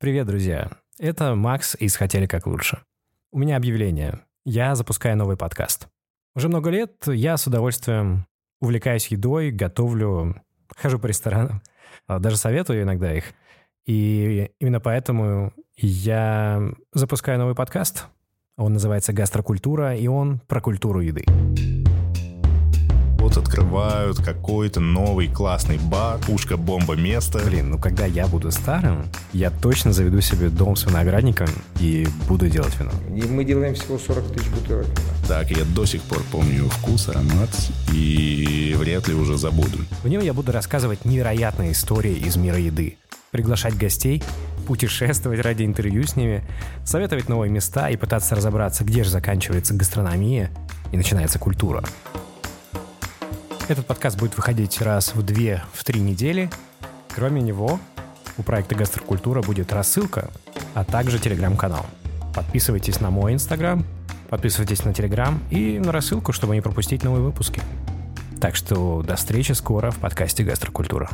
Привет, друзья. Это Макс из «Хотели как лучше». У меня объявление. Я запускаю новый подкаст. Уже много лет я с удовольствием увлекаюсь едой, готовлю, хожу по ресторанам, а, даже советую иногда их. И именно поэтому я запускаю новый подкаст. Он называется «Гастрокультура», и он про культуру еды вот открывают какой-то новый классный бар, пушка-бомба место. Блин, ну когда я буду старым, я точно заведу себе дом с виноградником и буду делать вино. И мы делаем всего 40 тысяч бутылок вина. Так, я до сих пор помню вкус, аромат и вряд ли уже забуду. В нем я буду рассказывать невероятные истории из мира еды, приглашать гостей, путешествовать ради интервью с ними, советовать новые места и пытаться разобраться, где же заканчивается гастрономия и начинается культура. Этот подкаст будет выходить раз в две, в три недели. Кроме него, у проекта «Гастрокультура» будет рассылка, а также телеграм-канал. Подписывайтесь на мой инстаграм, подписывайтесь на телеграм и на рассылку, чтобы не пропустить новые выпуски. Так что до встречи скоро в подкасте «Гастрокультура».